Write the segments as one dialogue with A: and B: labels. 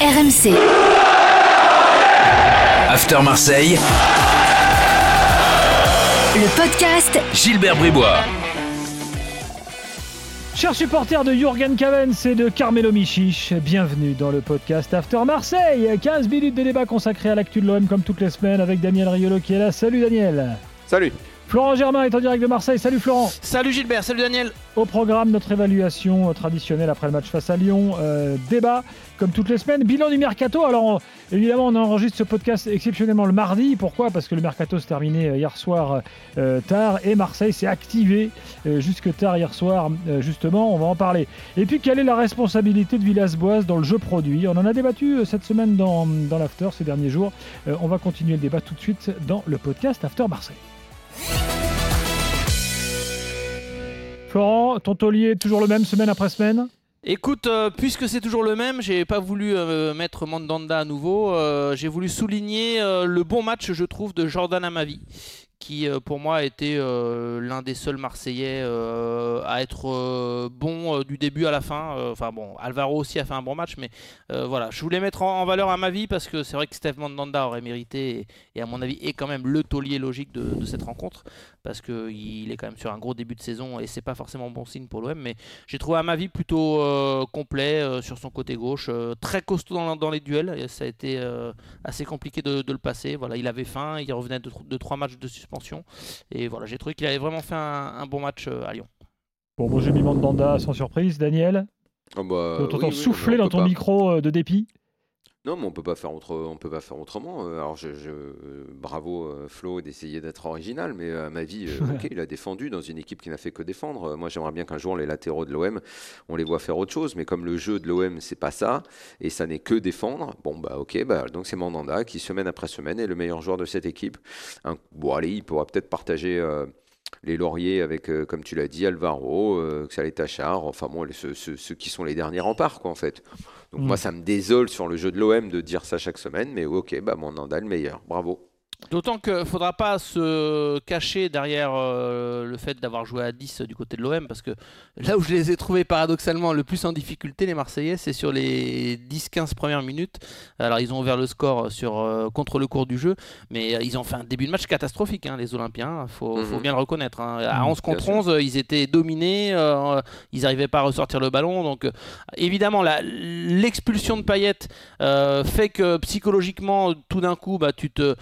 A: RMC.
B: After Marseille,
A: Le podcast
B: Gilbert Bribois.
C: Chers supporters de Jurgen Cavens et de Carmelo Michich, bienvenue dans le podcast After Marseille. 15 minutes de débat consacré à l'actu de l'OM comme toutes les semaines avec Daniel Riolo qui est là. Salut Daniel.
D: Salut.
C: Florent Germain est en direct de Marseille. Salut Florent.
E: Salut Gilbert, salut Daniel.
C: Au programme, notre évaluation euh, traditionnelle après le match face à Lyon. Euh, débat, comme toutes les semaines. Bilan du mercato. Alors, on- évidemment, on enregistre ce podcast exceptionnellement le mardi. Pourquoi? Parce que le mercato se terminait euh, hier soir euh, tard et Marseille s'est activé euh, jusque tard hier soir, justement. On va en parler. Et puis, quelle est la responsabilité de Villas-Boas dans le jeu produit? On en a débattu cette semaine dans, dans l'After ces derniers jours. On va continuer le débat tout de suite dans le podcast After Marseille. Florent, ton taulier est toujours le même semaine après semaine?
E: Écoute, euh, puisque c'est toujours le même, j'ai pas voulu euh, mettre Mandanda à nouveau. euh, j'ai voulu souligner le bon match, je trouve, de Jordan Amavi, qui euh, pour moi a été euh, l'un des seuls Marseillais euh, à être bon du début à la fin. Enfin bon, Alvaro aussi a fait un bon match, mais voilà, je voulais mettre en, valeur Amavi parce que c'est vrai que Steph Mandanda aurait mérité, et, à mon avis est quand même le taulier logique de cette rencontre, parce qu'il est quand même sur un gros début de saison et c'est pas forcément bon signe pour l'OM, mais j'ai trouvé Amavi plutôt euh, complet euh, sur son côté gauche, euh, très costaud dans, dans les duels. Et ça a été euh, assez compliqué de, de le passer. Voilà, il avait faim, il revenait de, de trois matchs de suspension. Et voilà, j'ai trouvé qu'il avait vraiment fait un, un bon match euh, à Lyon.
C: Bon, bon j'ai mis Mandanda sans surprise. Daniel,
D: Oh bah,
C: on
D: oui,
C: souffler dans ton
D: pas-
C: micro euh, de dépit.
D: Non, mais on peut pas faire autre... on peut pas faire autrement. Euh, Alors, je, je- bravo euh, Flo d'essayer d'être original, mais à ma vie, euh, ok, il a défendu dans une équipe qui n'a fait que défendre. Moi, j'aimerais bien qu'un jour les latéraux de l'OM, on les voit faire autre chose, mais comme le jeu de l'OM, c'est pas ça, et ça n'est que défendre. Bon bah, ok, bah donc c'est Mandanda qui semaine après semaine est le meilleur joueur de cette équipe. Un- Bon, allez, il pourra peut-être partager. euh, les lauriers avec, euh, comme tu l'as dit, Alvaro, euh, Xalet Tachar, enfin bon, ceux- ceux qui sont les derniers remparts, quoi, en fait. Donc moi, ça me désole sur le jeu de l'OM de dire ça chaque semaine, mais ok, bah Mandanda le meilleur, bravo.
E: D'autant qu'il ne faudra pas se cacher derrière euh, le fait d'avoir joué à 10 du côté de l'OM, parce que là où je les ai trouvés paradoxalement le plus en difficulté, les Marseillais, c'est sur les 10-15 premières minutes. Alors ils ont ouvert le score sur, euh, contre le cours du jeu, mais euh, ils ont fait un début de match catastrophique, hein, les Olympiens, il faut, faut
D: Mhm.
E: bien le reconnaître. hein. À
C: Mhm,
E: 11 contre
D: bien
E: 11, ils étaient dominés, euh, ils n'arrivaient pas à ressortir le ballon. Donc euh, évidemment, l'expulsion de Payet euh, fait que psychologiquement, tout d'un coup, bah, tu te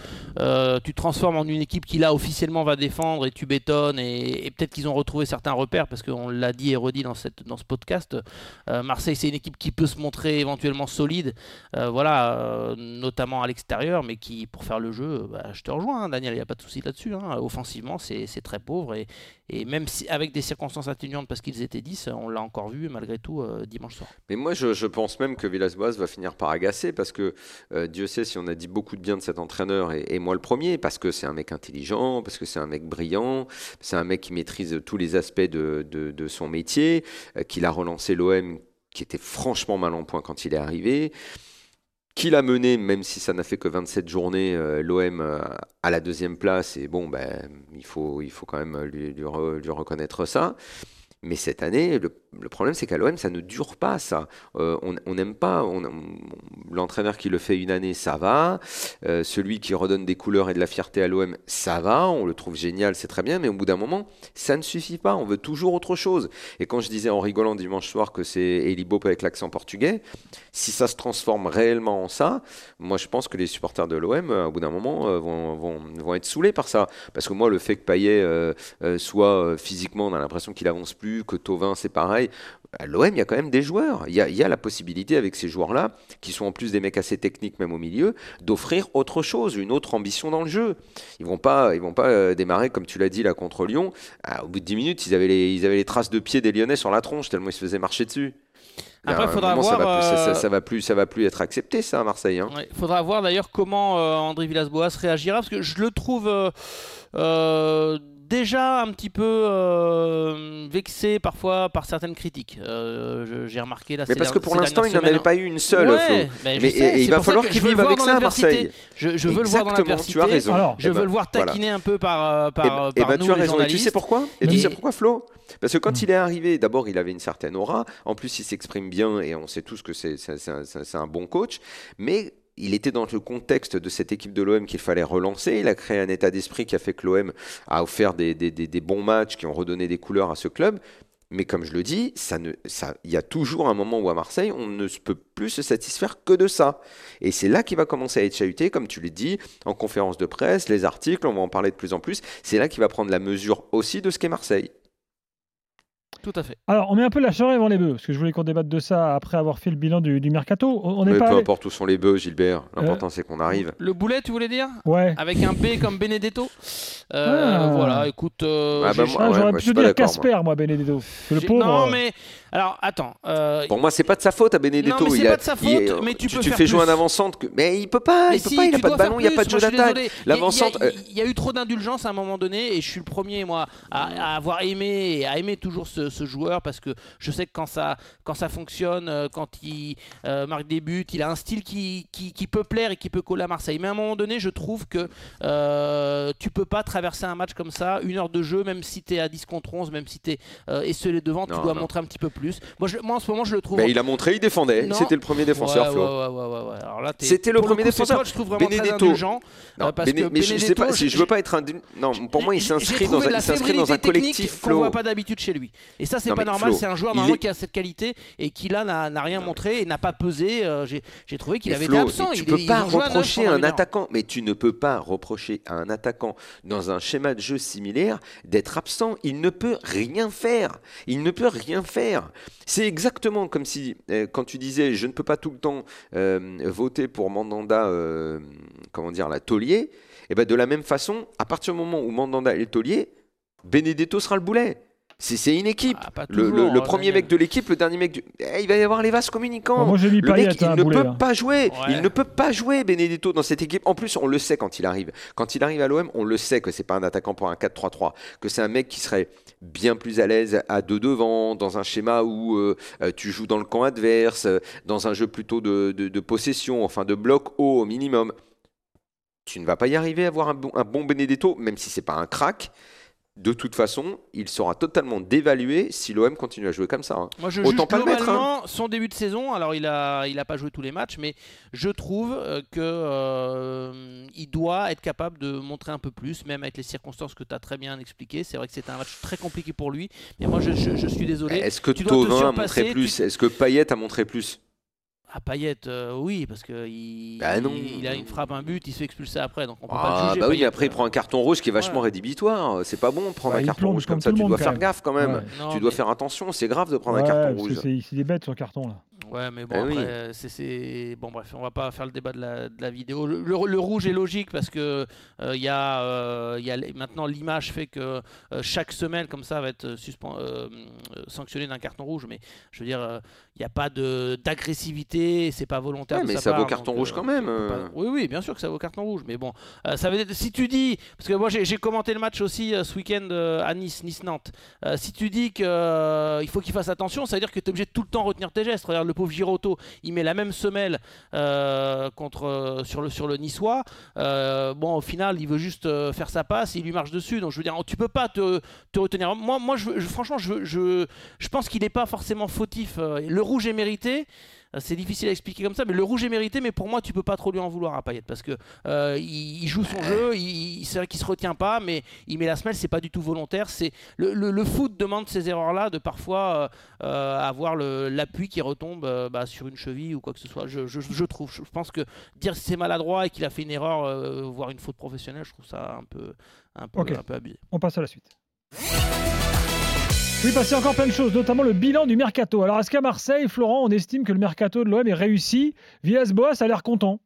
E: euh, tu transformes en une équipe qui là officiellement va défendre et tu bétonnes et, peut-être qu'ils ont retrouvé certains repères parce qu'on l'a dit et redit dans, cette, dans ce podcast. Euh, Marseille c'est une équipe qui peut se montrer éventuellement solide, euh, voilà, notamment à l'extérieur, mais qui pour faire le jeu, bah, je te rejoins, hein, Daniel, il n'y a pas de souci là-dessus. hein. Offensivement c'est très pauvre et, même si avec des circonstances atténuantes parce qu'ils étaient 10, on l'a encore vu malgré tout dimanche soir.
D: Mais moi, je, pense même que Villas-Boas va finir par agacer parce que Dieu sait si on a dit beaucoup de bien de cet entraîneur et, et moi le premier, parce que c'est un mec intelligent, parce que c'est un mec brillant, c'est un mec qui maîtrise tous les aspects de, son métier, euh, qu'il a relancé l'OM qui était franchement mal en point quand il est arrivé. Qu'il a mené, même si ça n'a fait que 27 journées, euh, l'OM euh, à la deuxième place. Et bon, ben, il, faut, il faut quand même lui reconnaître ça. Mais cette année, le, problème, c'est qu'à l'OM, ça ne dure pas, ça. Euh, on n'aime pas. L'entraîneur qui le fait une année, ça va. Euh, celui qui redonne des couleurs et de la fierté à l'OM, ça va. On le trouve génial, c'est très bien. Mais au bout d'un moment, ça ne suffit pas. On veut toujours autre chose. Et quand je disais en rigolant dimanche soir que c'est Eli Bope avec l'accent portugais, si ça se transforme réellement en ça, moi je pense que les supporters de l'OM, euh, au bout d'un moment, vont, être saoulés par ça. Parce que moi, le fait que Payet soit physiquement, on a l'impression qu'il avance plus, que Tovin, c'est pareil. À l'OM, il y a quand même des joueurs. Il y a, il y a la possibilité avec ces joueurs-là, qui sont en plus des mecs assez techniques même au milieu, d'offrir autre chose, une autre ambition dans le jeu. Ils vont pas, ils vont pas euh, démarrer comme tu l'as dit là contre Lyon. Ah, au bout de 10 minutes, ils avaient les, ils avaient les traces de pieds des Lyonnais sur la tronche tellement ils se faisaient marcher dessus.
E: Après,
D: un
E: faudra
D: moment, ça,
E: voir,
D: va plus, ça, ça-
E: euh,
D: ça va plus, ça va plus être accepté ça à Marseille. hein.
E: Il faudra voir d'ailleurs comment euh, André Villas-Boas réagira, parce que je le trouve euh, déjà un petit peu euh, vexé parfois par certaines critiques. Euh, J'ai remarqué là.
D: Mais parce que pour l'instant, il n'en avait
E: semaines,
D: pas eu une seule,
E: Ouais, mais sais,
D: et- et il va falloir qu'il vive avec ça à. Marseille.
E: Je, je veux le voir dans l'adversité.
D: tu as raison.
C: Alors,
E: Je
D: Eh ben,
E: veux le voir
D: voilà.
E: taquiner un peu par, euh, par,
D: Eh ben-
E: par
D: ben,
E: nous,
D: tu as
E: les
D: raison. Et tu sais pourquoi? Et tu
E: Et-
D: sais pourquoi, Flo? Parce que quand
C: Mm.
D: il est arrivé, d'abord, il avait une certaine aura. En plus, il s'exprime bien et on sait tous que c'est un, un bon coach. Mais il était dans le contexte de cette équipe de l'OM qu'il fallait relancer. Il a créé un état d'esprit qui a fait que l'OM a offert des, bons matchs qui ont redonné des couleurs à ce club. Mais comme je le dis, ça il y a toujours un moment où à Marseille, on ne peut plus se satisfaire que de ça. Et c'est là qu'il va commencer à être chahuté, comme tu l'as dit, en conférence de presse, les articles, on va en parler de plus en plus. C'est là qu'il va prendre la mesure aussi de ce qu'est Marseille.
E: Tout à fait.
C: Alors, on met un peu la charrue avant les bœufs, parce que je voulais qu'on débatte de ça après avoir fait le bilan du, du mercato. On n'est
D: Mais
C: pas.
D: peu
C: allé-
D: importe où sont les bœufs, Gilbert. L'important, c'est qu'on arrive.
E: Le boulet, tu voulais dire?
C: Ouais.
E: Avec un B comme Benedetto? Euh,
C: Ah.
E: Voilà, écoute. euh,
D: Ah bah, moi,
C: Ah,
D: ouais,
C: J'aurais
D: pas
C: dire
D: d'accord, moi.
C: Casper, moi, Benedetto. Le pauvre.
E: Non,
C: euh,
E: mais. Alors, attends. euh,
D: Pour moi, c'est pas de sa faute à Benedetto.
E: Non, mais c'est
D: a-
E: pas de sa faute,
D: il-
E: mais tu peux
D: tu
E: faire
D: fais jouer un avant-centre. Que... Mais il peut pas.
E: Mais
D: il peut
E: si,
D: pas. Il a
E: tu
D: pas de ballon. Il n'y a pas de jeu d'attaque.
E: désolé. Il y a-
D: L'avant-centre.
E: Il y, a-
D: euh,
E: il y a eu trop d'indulgence à un moment donné et je suis le premier, moi, à, à avoir aimé et à aimer toujours ce, ce joueur parce que je sais que quand ça, quand ça fonctionne, euh, quand il euh, marque des buts, il a un style qui, qui, qui peut plaire et qui peut coller à Marseille. Mais à un moment donné, je trouve que euh, tu peux pas traverser un match comme ça, une heure de jeu, même si tu es à 10 contre 11, même si tu es euh, esselé devant, tu dois
D: non.
E: montrer un petit peu plus. Moi, je- moi, en ce moment, je le trouve.
D: mais il a montré, il défendait. C'était le premier défenseur,
E: Ouais,
D: Flo.
E: ouais,
D: C'était le premier
E: coup,
D: défenseur.
E: toi, je trouve vraiment très
D: Benedetto.
E: indulgent.
D: Non,
E: Euh, parce
D: Béné-
E: que
D: mais je sais pas si je veux pas être un. Non, pour moi, il s'inscrit dans dans un collectif
E: qu'on
D: Flo.
E: voit pas d'habitude chez lui. Et ça, c'est pas normal. C'est un joueur normalement
D: est-
E: qui a cette qualité et qui là n'a rien montré et n'a pas pesé. Euh, J'ai trouvé qu'il avait
D: Flo,
E: été absent.
D: Tu
E: Il-
D: peux pas reprocher à un attaquant, mais tu ne peux pas reprocher à un attaquant dans un schéma de jeu similaire d'être absent. Il ne peut rien faire. Il ne peut rien faire. C'est exactement comme si, euh, quand tu disais, je ne peux pas tout le temps euh, voter pour Mandanda, comment dire, la taulier. Et ben de la même façon, à partir du moment où Mandanda est le taulier, Benedetto sera le boulet. C'est c'est une équipe.
E: Ah,
D: le, le-
E: toujours,
D: le
E: euh,
D: premier mec de l'équipe, le dernier mec du... Eh, il va y avoir les vases communicants.
C: Bon, moi, j'ai mis
D: Le mec,
C: hein,
D: il ne
C: boulet,
D: peut
C: là.
D: pas jouer.
E: Ouais.
D: Il ne peut pas jouer Benedetto dans cette équipe. En plus, on le sait quand il arrive. Quand il arrive à l'OM, on le sait que c'est pas un attaquant pour un 4-3-3, que c'est un mec qui serait bien plus à l'aise à deux devant, dans un schéma où euh, euh, tu joues dans le camp adverse, euh, dans un jeu plutôt de, de- de possession, enfin de bloc haut au minimum. Tu ne vas pas y arriver à avoir un bon, un bon Benedetto, même si c'est pas un crack. De toute façon, il sera totalement dévalué si l'OM continue à jouer comme ça. hein.
E: Moi, je
D: Autant
E: juge
D: pas le mettre,
E: globalement son début de saison. Alors, il a, il a pas joué tous les matchs, mais je trouve euh, que euh, il doit être capable de montrer un peu plus, même avec les circonstances que tu as très bien expliquées. C'est vrai que c'était un match très compliqué pour lui, mais moi, je, je- je suis désolé.
D: Est-ce que Tovin a montré plus
E: tu-
D: Est-ce que Payet a montré plus?
E: À Payet, euh, oui, parce que il,
D: Bah non.
E: il, il a une frappe, un but, il se fait expulser après, donc on peut pas
D: Ah
E: le juger.
D: bah oui,
E: Payet,
D: après il
E: euh.
D: prend un carton rouge qui est vachement
E: Ouais.
D: rédhibitoire. C'est pas bon de prendre
C: Bah,
D: un carton rouge
C: comme
D: comme ça. Tu dois faire gaffe quand même.
C: Ouais.
E: Non,
D: tu dois
E: mais-
D: faire attention. C'est grave de prendre
C: Ouais,
D: un carton
C: parce
D: rouge.
C: que c'est c'est des bêtes, son carton, là.
E: Ouais, mais bon,
D: Eh
E: après,
D: oui.
E: euh, c'est- c'est. Bon, bref, on va pas faire le débat de la, de la vidéo. Le, le- le rouge est logique parce que euh, il y a, euh, il y a les- maintenant l'image fait que euh, chaque semaine, comme ça, va être suspen- euh, euh, sanctionné d'un carton rouge. Mais je veux dire, euh, il n'y a pas de- d'agressivité, c'est pas volontaire.
D: Ouais, mais ça vaut carton
E: donc,
D: rouge
E: euh,
D: quand même,
E: pas- Oui, oui, bien sûr que ça vaut carton rouge. Mais bon, euh, ça veut dire, si tu dis. Parce que moi, j'ai j'ai commenté le match aussi euh, ce week-end euh, à Nice, Nice-Nantes. Euh, si tu dis qu'il faut qu'il fasse attention, ça veut dire que tu es obligé de tout le temps retenir tes gestes. Regarde le pauvre Giroto, il met la même semelle euh, contre, euh, sur, le, sur le Niçois. Euh, bon, au final, il veut juste faire sa passe, il lui marche dessus. Donc je veux dire, tu peux pas te, te retenir. Moi, moi je, franchement, je, je, je pense qu'il n'est pas forcément fautif. Le rouge est mérité. Euh, C'est difficile à expliquer comme ça, mais le rouge est mérité. Mais pour moi, tu peux pas trop lui en vouloir à Payet parce que euh, il, il joue son jeu. Il, c'est vrai qu'il se retient pas, mais il met la semelle. C'est pas du tout volontaire. C'est le, le- le foot demande ces erreurs-là de parfois euh, avoir l'appui qui retombe euh, bah, sur une cheville ou quoi que ce soit. Je, je- je trouve. Je pense que dire c'est maladroit et qu'il a fait une erreur, voire une faute professionnelle, je trouve ça un peu, un peu,
C: Ok.
E: un peu abusé.
C: On passe à la suite. Oui, passer encore plein de choses, notamment le bilan du mercato. Alors, est-ce qu'à Marseille, Florent, on estime que le mercato de l'OM est réussi? Villas-Boas a l'air content.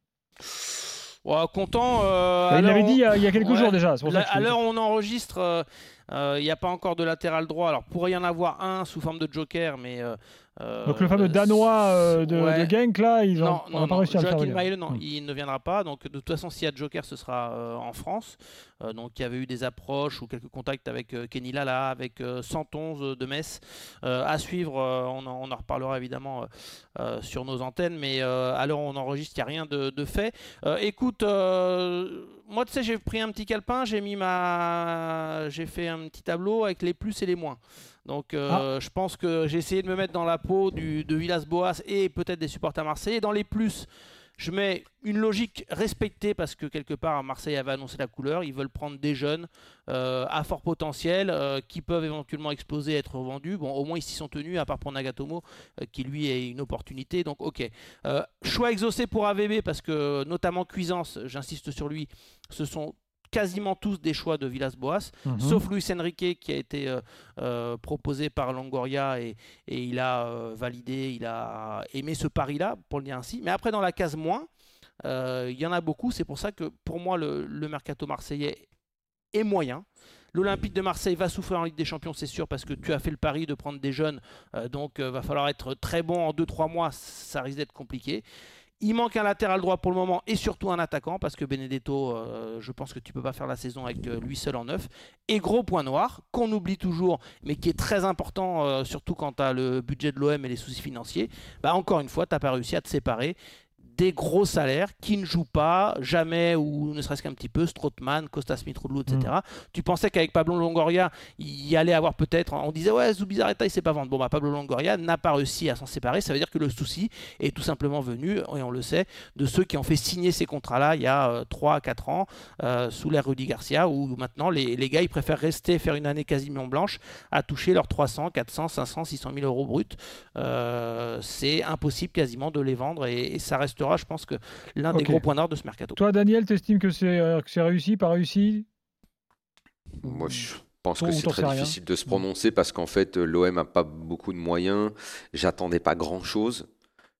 E: Ouais, content. euh,
C: il
E: à
C: l'avait dit il y a, il y a quelques
E: Ouais.
C: jours déjà.
E: Là, à l'heure où on enregistre, euh, il n'y a pas encore de latéral droit. Alors, pourrait y en avoir un sous forme de joker, mais euh, Euh,
C: Donc le fameux Danois euh, de,
E: ouais.
C: de Genk, là, ils ont,
E: non,
C: on
E: non,
C: n'a pas
E: non.
C: réussi à
E: Joachim. Maille, non,
C: Hmm.
E: il ne viendra pas. Donc de toute façon, s'il y a Joker, ce sera euh, en France. Euh, donc il y avait eu des approches ou quelques contacts avec euh, Kenny Lala, avec euh, 111 de Metz. Euh, à suivre, euh, on, en, on en reparlera évidemment euh, euh, sur nos antennes, mais euh, où on enregistre, il n'y a rien de, de fait. Euh, écoute, euh, moi tu sais, j'ai pris un petit calepin, j'ai mis ma, j'ai fait un petit tableau avec les plus et les moins. Donc euh, je pense que j'ai essayé de me mettre dans la peau du, de Villas-Boas et peut-être des supporters marseillais. Dans les plus, je mets une logique respectée parce que quelque part Marseille avait annoncé la couleur. Ils veulent prendre des jeunes euh, à fort potentiel euh, qui peuvent éventuellement exploser, être revendus. Bon, au moins ils s'y sont tenus, à part pour Nagatomo euh, qui lui est une opportunité. Donc ok. Choix exaucé pour AVB parce que notamment Cuisance, j'insiste sur lui, ce sont quasiment tous des choix de Villas-Boas
C: Mhm.
E: sauf Luis Enrique qui a été euh, euh, proposé par Longoria et, et il a euh, validé, il a aimé ce pari-là, pour le dire ainsi. Mais après, dans la case moins, il y en a beaucoup. C'est pour ça que pour moi, le, le mercato marseillais est moyen. L'Olympique de Marseille va souffrir en Ligue des Champions, c'est sûr, parce que tu as fait le pari de prendre des jeunes. donc, il va falloir être très bon en 2-3 mois. Ça risque d'être compliqué. Il manque un latéral droit pour le moment et surtout un attaquant parce que Benedetto, euh, je pense que tu peux pas faire la saison avec euh, lui seul en neuf. Et gros point noir qu'on oublie toujours, mais qui est très important, euh, surtout quand tu le budget de l'OM et les soucis financiers. Bah, encore une fois, tu n'as pas réussi à te séparer des gros salaires qui ne jouent pas jamais ou ne serait-ce qu'un petit peu Strootman, Costa Smith Roudlou, etc. Tu pensais qu'avec Pablo Longoria il y allait avoir peut-être on disait ouais Zubizarreta il sait pas vendre. Bon bah Pablo Longoria n'a pas réussi à s'en séparer. Ça veut dire que le souci est tout simplement venu et on le sait de ceux qui ont fait signer ces contrats là il y a euh, 3 à 4 ans euh, sous l'ère Rudy Garcia où maintenant les, les gars ils préfèrent rester faire une année quasiment blanche à toucher leurs 300 400 500 600 000 euros bruts. Euh, c'est impossible quasiment de les vendre et, et ça restera je pense que l'un des gros points d'or de ce mercato
C: Toi, Daniel, t'estimes que c'est euh, que c'est réussi, pas réussi?
D: Moi, je pense que c'est très difficile de se prononcer parce qu'en fait, euh, l'OM n'a pas beaucoup de moyens. J'attendais pas grand-chose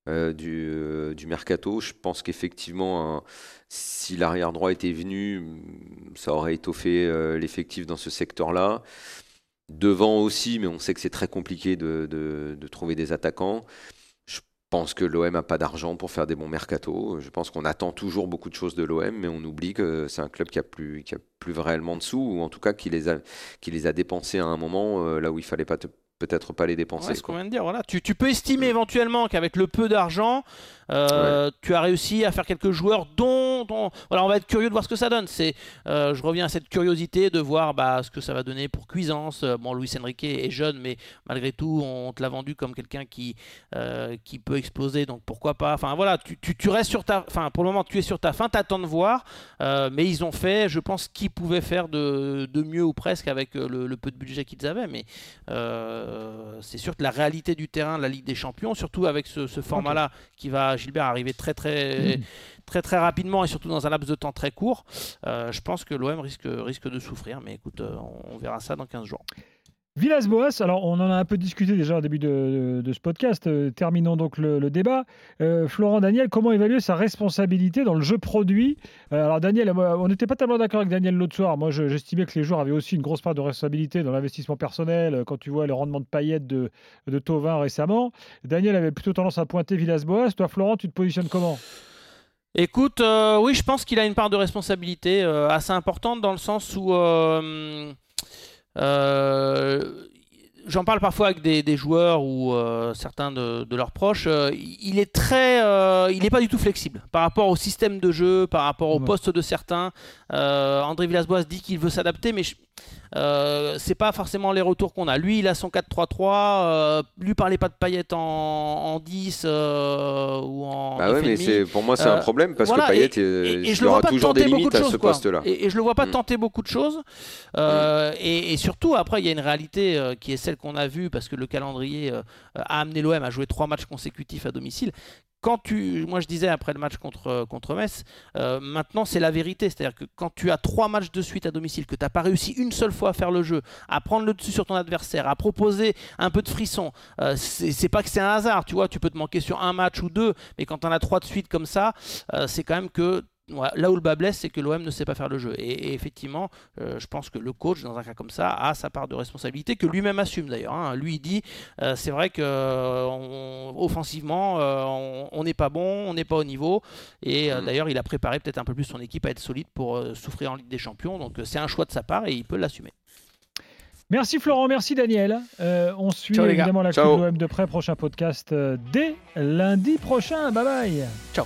D: euh, du, euh, du mercato. Je pense qu'effectivement, si l'arrière droit était venu, mm, ça aurait étoffé euh, l'effectif dans ce secteur-là. Devant aussi, mais on sait que c'est très compliqué de, de- de trouver des attaquants. Je pense que l'OM n'a pas d'argent pour faire des bons mercatos. Je pense qu'on attend toujours beaucoup de choses de l'OM, mais on oublie que c'est un club qui a plus, qui a plus réellement de sous, ou en tout cas qui les a, qui les a dépensés à un moment euh, là où il fallait pas te- peut-être pas les dépenser.
E: Ouais, ce qu'on vient de dire, voilà. Tu, tu peux estimer éventuellement qu'avec le peu d'argent, euh, tu as réussi à faire quelques joueurs dont, dont- voilà, on va être curieux de voir ce que ça donne. C'est, euh, je reviens à cette curiosité de voir bah, ce que ça va donner pour Cuisance. Euh, Bon, Luis Enrique est jeune, mais malgré tout, on te l'a vendu comme quelqu'un qui, euh, qui peut exploser, donc pourquoi pas. Enfin voilà, tu, tu, tu restes sur ta, enfin pour le moment, tu es sur ta fin, t'attends de voir. Mais ils ont fait, je pense, qu'ils pouvaient faire de, de mieux ou presque avec le, le peu de budget qu'ils avaient, mais c'est sûr que la réalité du terrain de la Ligue des Champions, surtout avec ce, ce format-là qui va, Gilbert, arriver très très,
C: Mhm.
E: très très rapidement et surtout dans un laps de temps très court, euh, je pense que l'OM risque, risque de souffrir. Mais écoute, euh, on, on verra ça dans 15 jours.
C: Villas-Boas, alors on en a un peu discuté déjà au début de, ce podcast, euh, terminons donc le, débat. Euh, Florent Daniel, comment évaluer sa responsabilité dans le jeu produit? Euh, Alors Daniel, on n'était pas tellement d'accord avec Daniel l'autre soir. Moi, je- j'estimais que les joueurs avaient aussi une grosse part de responsabilité dans l'investissement personnel. Quand tu vois le rendement de paillettes de, de Tovin récemment, Daniel avait plutôt tendance à pointer Villas-Boas. Toi, Florent, tu te positionnes comment?
E: Écoute, oui, je pense qu'il a une part de responsabilité assez importante dans le sens où j'en parle parfois avec des, des joueurs ou euh, certains de, de leurs proches. euh, il est très, euh, il n'est pas du tout flexible par rapport au système de jeu, par rapport au
C: Ouais.
E: poste de certains. Euh, André Villas-Boas dit qu'il veut s'adapter, mais je- euh, c'est pas forcément les retours qu'on a. Lui, il a son 4-3-3. euh, lui, parlez pas de paillettes en, en 10 euh, ou en.
D: Bah ouais, mais
E: 9,5.
D: c'est pour moi c'est un problème parce
E: voilà,
D: que Payet,
E: et- et, et
D: il
E: je
D: y
E: le vois
D: aura
E: pas
D: toujours des
E: tenter beaucoup
D: limites
E: de
D: à
E: choses
D: ce
E: quoi.
D: poste-là.
E: Et, je le vois pas
D: Mm.
E: tenter beaucoup de choses. Et, surtout après il y a une réalité qui est celle qu'on a vue parce que le calendrier a amené l'OM à jouer trois matchs consécutifs à domicile. Quand tu, moi je disais après le match contre, contre Metz, euh, maintenant c'est la vérité. C'est-à-dire que quand tu as trois matchs de suite à domicile, que tu n'as pas réussi une seule fois à faire le jeu, à prendre le dessus sur ton adversaire, à proposer un peu de frisson, euh, c'est pas que c'est un hasard. Tu vois, tu peux te manquer sur un match ou deux, mais quand tu en as trois de suite comme ça, euh, c'est quand même que là où le bas blesse, c'est que l'OM ne sait pas faire le jeu. Et, effectivement, euh, je pense que le coach, dans un cas comme ça, a sa part de responsabilité, que lui-même assume d'ailleurs. Hein. Lui, il dit euh, c'est vrai que offensivement, on n'est pas bon, on n'est pas au niveau. Et mm. d'ailleurs, il a préparé peut-être un peu plus son équipe à être solide pour souffrir en Ligue des Champions. Donc c'est un choix de sa part et il peut l'assumer.
C: Merci Florent, merci Daniel. on suit évidemment la Coupe de l'OM de près. Prochain podcast dès lundi prochain. Bye bye.
E: Ciao.